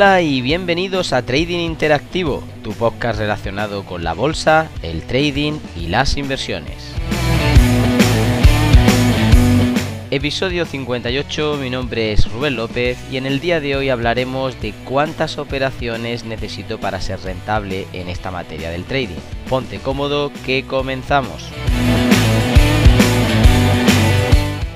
Hola y bienvenidos a Trading Interactivo, tu podcast relacionado con la bolsa, el trading y las inversiones. Episodio 58, mi nombre es Rubén López y en el día de hoy hablaremos de cuántas operaciones necesito para ser rentable en esta materia del trading. Ponte cómodo que comenzamos.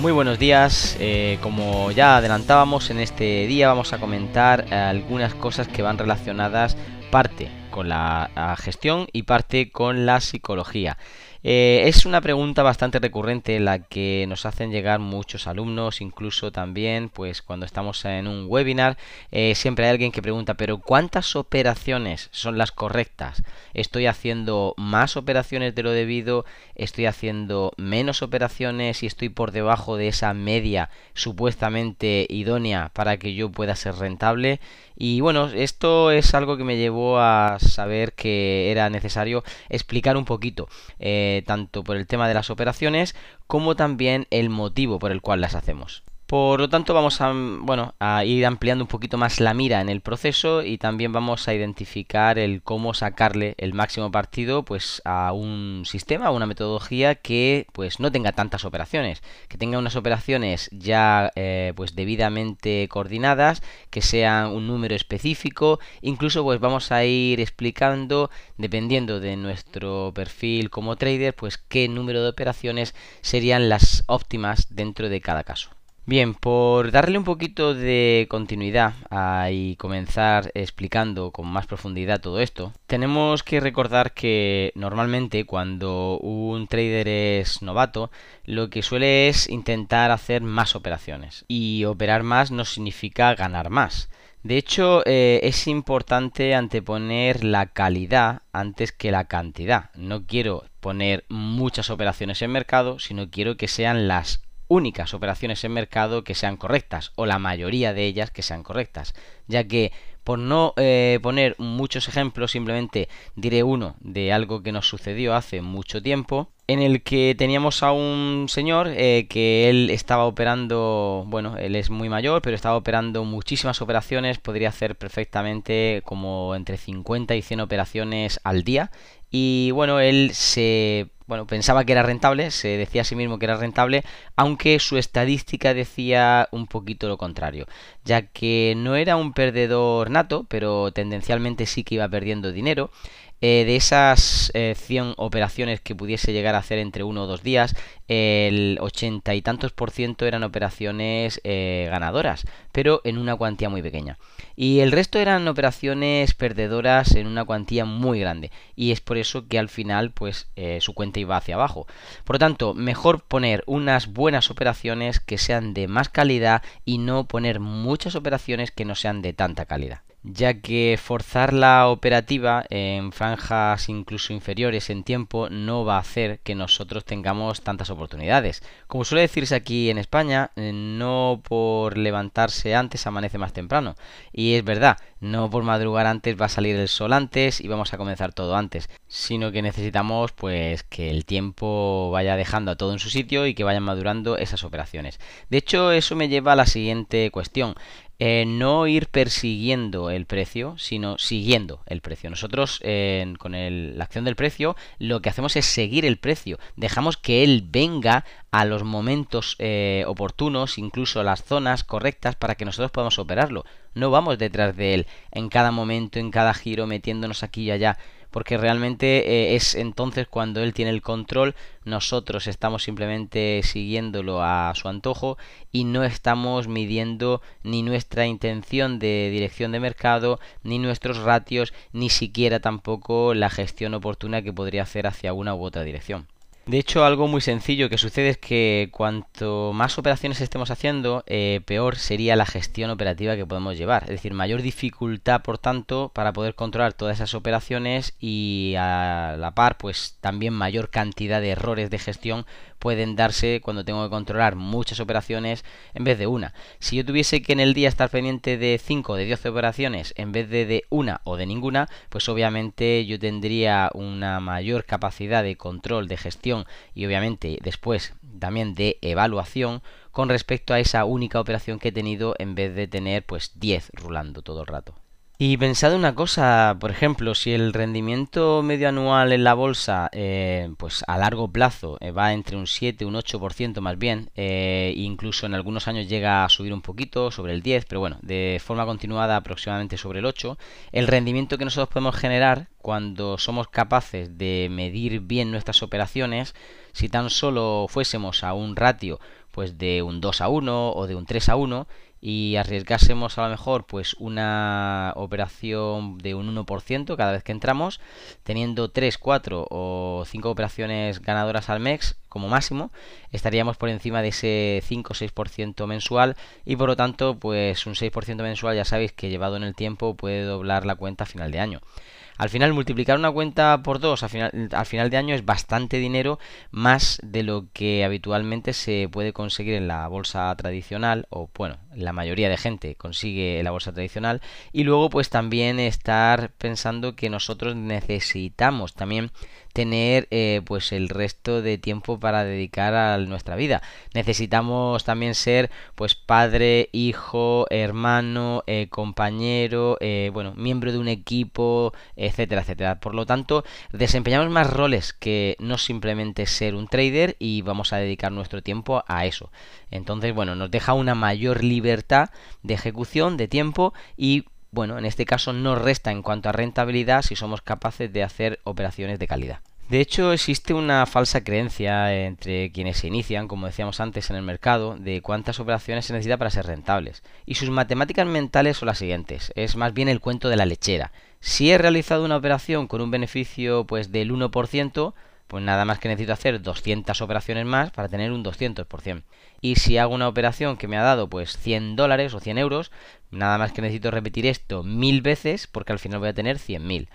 Muy buenos días, eh, como ya adelantábamos en este día vamos a comentar algunas cosas que van relacionadas parte con la gestión y parte con la psicología. Eh, es una pregunta bastante recurrente la que nos hacen llegar muchos alumnos, incluso también, pues cuando estamos en un webinar, eh, siempre hay alguien que pregunta, pero ¿cuántas operaciones son las correctas? ¿Estoy haciendo más operaciones de lo debido? ¿Estoy haciendo menos operaciones y estoy por debajo de esa media supuestamente idónea para que yo pueda ser rentable? Y bueno, esto es algo que me llevó a saber que era necesario explicar un poquito. Eh, tanto por el tema de las operaciones como también el motivo por el cual las hacemos. Por lo tanto, vamos a, bueno, a ir ampliando un poquito más la mira en el proceso y también vamos a identificar el cómo sacarle el máximo partido pues, a un sistema, a una metodología que pues, no tenga tantas operaciones, que tenga unas operaciones ya eh, pues, debidamente coordinadas, que sean un número específico, incluso pues vamos a ir explicando, dependiendo de nuestro perfil como trader, pues qué número de operaciones serían las óptimas dentro de cada caso. Bien, por darle un poquito de continuidad y comenzar explicando con más profundidad todo esto, tenemos que recordar que normalmente cuando un trader es novato, lo que suele es intentar hacer más operaciones. Y operar más no significa ganar más. De hecho, eh, es importante anteponer la calidad antes que la cantidad. No quiero poner muchas operaciones en mercado, sino quiero que sean las únicas operaciones en mercado que sean correctas o la mayoría de ellas que sean correctas, ya que por no eh, poner muchos ejemplos, simplemente diré uno de algo que nos sucedió hace mucho tiempo, en el que teníamos a un señor eh, que él estaba operando, bueno, él es muy mayor, pero estaba operando muchísimas operaciones, podría hacer perfectamente como entre 50 y 100 operaciones al día, y bueno, él se bueno, pensaba que era rentable, se decía a sí mismo que era rentable, aunque su estadística decía un poquito lo contrario, ya que no era un perdedor nato, pero tendencialmente sí que iba perdiendo dinero. Eh, de esas 100 eh, operaciones que pudiese llegar a hacer entre uno o dos días, el 80 y tantos por ciento eran operaciones eh, ganadoras, pero en una cuantía muy pequeña. Y el resto eran operaciones perdedoras en una cuantía muy grande. Y es por eso que al final, pues, su cuenta iba hacia abajo. Por lo tanto, mejor poner unas buenas operaciones que sean de más calidad y no poner muchas operaciones que no sean de tanta calidad ya que forzar la operativa en franjas incluso inferiores en tiempo no va a hacer que nosotros tengamos tantas oportunidades. Como suele decirse aquí en España, eh, no por levantarse antes amanece más temprano. Y es verdad, no por madrugar antes va a salir el sol antes y vamos a comenzar todo antes, sino que necesitamos pues que el tiempo vaya dejando a todo en su sitio y que vayan madurando esas operaciones. De hecho, eso me lleva a la siguiente cuestión. Eh, no ir persiguiendo el precio, sino siguiendo el precio. Nosotros con la acción del precio lo que hacemos es seguir el precio. Dejamos que él venga a los momentos eh, oportunos, incluso a las zonas correctas para que nosotros podamos operarlo. No vamos detrás de él en cada momento, en cada giro, metiéndonos aquí y allá porque realmente eh, es entonces cuando él tiene el control, nosotros estamos simplemente siguiéndolo a su antojo y no estamos midiendo ni nuestra intención de dirección de mercado, ni nuestros ratios, ni siquiera tampoco la gestión oportuna que podría hacer hacia una u otra dirección. De hecho, algo muy sencillo que sucede es que cuanto más operaciones estemos haciendo, eh, peor sería la gestión operativa que podemos llevar. Es decir, mayor dificultad, por tanto, para poder controlar todas esas operaciones y a la par, pues también mayor cantidad de errores de gestión pueden darse cuando tengo que controlar muchas operaciones en vez de una. Si yo tuviese que en el día estar pendiente de 5 o de 10 operaciones en vez de de una o de ninguna, pues obviamente yo tendría una mayor capacidad de control, de gestión y obviamente después también de evaluación con respecto a esa única operación que he tenido en vez de tener pues 10 rulando todo el rato. Y pensad una cosa, por ejemplo, si el rendimiento medio anual en la bolsa, eh, pues a largo plazo eh, va entre un 7 y un 8% más bien, eh, incluso en algunos años llega a subir un poquito, sobre el 10, pero bueno, de forma continuada aproximadamente sobre el 8, el rendimiento que nosotros podemos generar cuando somos capaces de medir bien nuestras operaciones, si tan solo fuésemos a un ratio pues de un 2 a 1 o de un 3 a 1, y arriesgásemos a lo mejor pues una operación de un 1% cada vez que entramos, teniendo 3, 4 o 5 operaciones ganadoras al mes como máximo, estaríamos por encima de ese 5 6% mensual y por lo tanto pues un 6% mensual ya sabéis que llevado en el tiempo puede doblar la cuenta a final de año. Al final, multiplicar una cuenta por dos al final, al final de año es bastante dinero, más de lo que habitualmente se puede conseguir en la bolsa tradicional, o bueno, la mayoría de gente consigue la bolsa tradicional. Y luego, pues también estar pensando que nosotros necesitamos también tener eh, pues el resto de tiempo para dedicar a nuestra vida. Necesitamos también ser pues padre, hijo, hermano, eh, compañero, eh, bueno, miembro de un equipo, etcétera, etcétera. Por lo tanto, desempeñamos más roles que no simplemente ser un trader y vamos a dedicar nuestro tiempo a eso. Entonces, bueno, nos deja una mayor libertad de ejecución, de tiempo y bueno, en este caso no resta en cuanto a rentabilidad si somos capaces de hacer operaciones de calidad. De hecho, existe una falsa creencia entre quienes se inician, como decíamos antes, en el mercado, de cuántas operaciones se necesita para ser rentables. Y sus matemáticas mentales son las siguientes. Es más bien el cuento de la lechera. Si he realizado una operación con un beneficio pues del 1%, pues nada más que necesito hacer 200 operaciones más para tener un 200%. Y si hago una operación que me ha dado pues 100 dólares o 100 euros, nada más que necesito repetir esto mil veces porque al final voy a tener 100.000.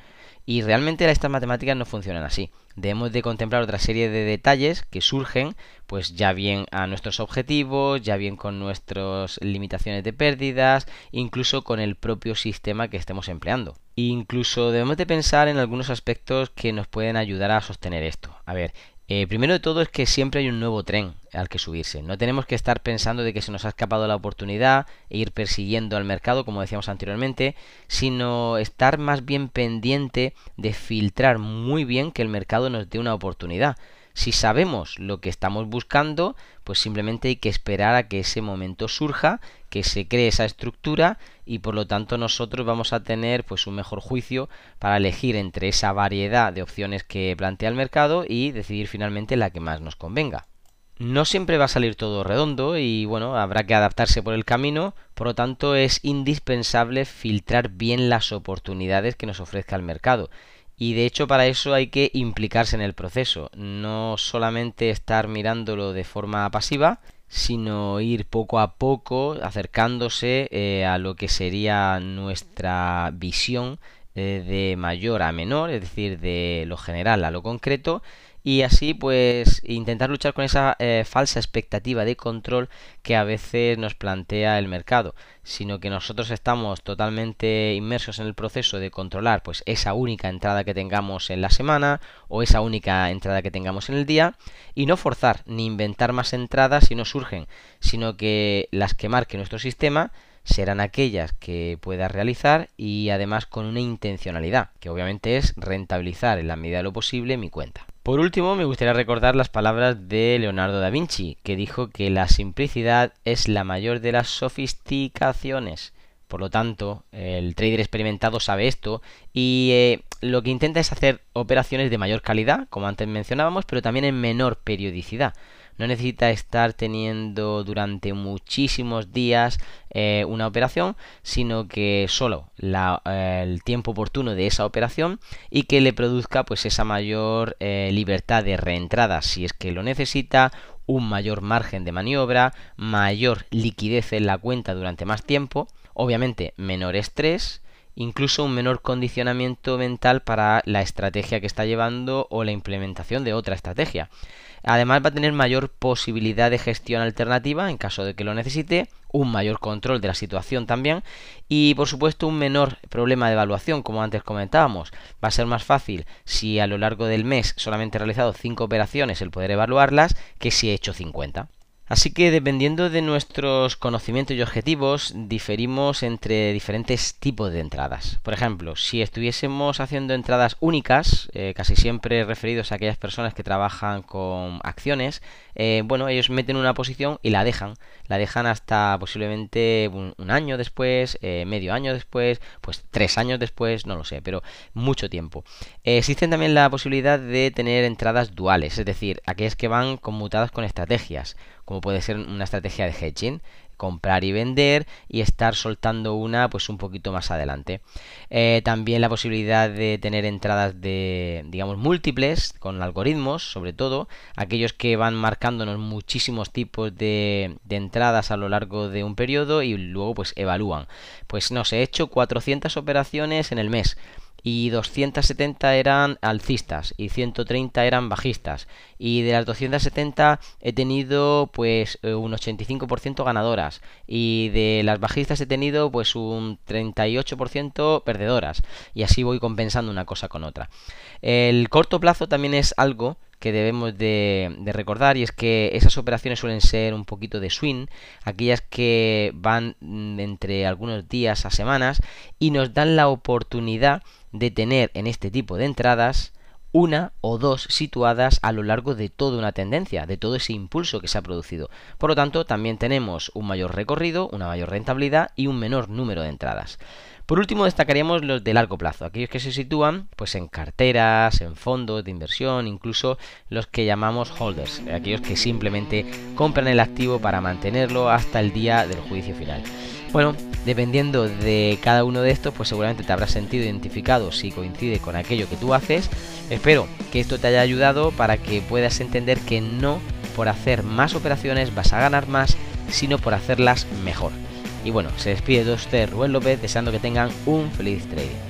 Y realmente estas matemáticas no funcionan así. Debemos de contemplar otra serie de detalles que surgen, pues ya bien a nuestros objetivos, ya bien con nuestras limitaciones de pérdidas, incluso con el propio sistema que estemos empleando. Incluso debemos de pensar en algunos aspectos que nos pueden ayudar a sostener esto. A ver, eh, primero de todo es que siempre hay un nuevo tren al que subirse. No tenemos que estar pensando de que se nos ha escapado la oportunidad e ir persiguiendo al mercado, como decíamos anteriormente, sino estar más bien pendiente de filtrar muy bien que el mercado nos dé una oportunidad. Si sabemos lo que estamos buscando, pues simplemente hay que esperar a que ese momento surja, que se cree esa estructura y por lo tanto nosotros vamos a tener pues un mejor juicio para elegir entre esa variedad de opciones que plantea el mercado y decidir finalmente la que más nos convenga. No siempre va a salir todo redondo y bueno, habrá que adaptarse por el camino, por lo tanto es indispensable filtrar bien las oportunidades que nos ofrezca el mercado y de hecho para eso hay que implicarse en el proceso, no solamente estar mirándolo de forma pasiva, sino ir poco a poco acercándose eh, a lo que sería nuestra visión eh, de mayor a menor, es decir, de lo general a lo concreto, y así pues intentar luchar con esa eh, falsa expectativa de control que a veces nos plantea el mercado, sino que nosotros estamos totalmente inmersos en el proceso de controlar pues esa única entrada que tengamos en la semana o esa única entrada que tengamos en el día y no forzar ni inventar más entradas si no surgen, sino que las que marque nuestro sistema serán aquellas que pueda realizar y además con una intencionalidad, que obviamente es rentabilizar en la medida de lo posible mi cuenta. Por último, me gustaría recordar las palabras de Leonardo da Vinci, que dijo que la simplicidad es la mayor de las sofisticaciones. Por lo tanto, el trader experimentado sabe esto y eh, lo que intenta es hacer operaciones de mayor calidad, como antes mencionábamos, pero también en menor periodicidad. No necesita estar teniendo durante muchísimos días eh, una operación, sino que solo eh, el tiempo oportuno de esa operación y que le produzca pues esa mayor libertad de reentrada. Si es que lo necesita, un mayor margen de maniobra, mayor liquidez en la cuenta durante más tiempo, obviamente menor estrés, incluso un menor condicionamiento mental para la estrategia que está llevando o la implementación de otra estrategia. Además va a tener mayor posibilidad de gestión alternativa en caso de que lo necesite, un mayor control de la situación también y por supuesto un menor problema de evaluación como antes comentábamos. Va a ser más fácil si a lo largo del mes solamente he realizado 5 operaciones el poder evaluarlas que si he hecho 50. Así que dependiendo de nuestros conocimientos y objetivos, diferimos entre diferentes tipos de entradas. Por ejemplo, si estuviésemos haciendo entradas únicas, eh, casi siempre referidos a aquellas personas que trabajan con acciones, eh, bueno, ellos meten una posición y la dejan. La dejan hasta posiblemente un, año después, eh, medio año después, pues tres años después, no lo sé, pero mucho tiempo. existen también la posibilidad de tener entradas duales, es decir, aquellas que van conmutadas con estrategias como puede ser una estrategia de hedging, comprar y vender y estar soltando una pues un poquito más adelante. Eh, también la posibilidad de tener entradas de digamos múltiples con algoritmos, sobre todo aquellos que van marcándonos muchísimos tipos de, de entradas a lo largo de un periodo y luego pues evalúan. Pues no sé, he hecho 400 operaciones en el mes y 270 eran alcistas y 130 eran bajistas. Y de las 270 he tenido pues eh, un 85% ganadoras. Y de las bajistas he tenido pues un 38% perdedoras. Y así voy compensando una cosa con otra. El corto plazo también es algo que debemos de, recordar y es que esas operaciones suelen ser un poquito de swing, aquellas que van mm, entre algunos días a semanas y nos dan la oportunidad de tener en este tipo de entradas una o dos situadas a lo largo de toda una tendencia, de todo ese impulso que se ha producido. Por lo tanto, también tenemos un mayor recorrido, una mayor rentabilidad y un menor número de entradas. Por último, destacaríamos los de largo plazo, aquellos que se sitúan pues en carteras, en fondos de inversión, incluso los que llamamos holders, aquellos que simplemente compran el activo para mantenerlo hasta el día del juicio final. Bueno, dependiendo de cada uno de estos, pues seguramente te habrás sentido identificado si coincide con aquello que tú haces. Espero que esto te haya ayudado para que puedas entender que no por hacer más operaciones vas a ganar más, sino por hacerlas mejor. Y bueno, se despide de usted Rubén López deseando que tengan un feliz trading.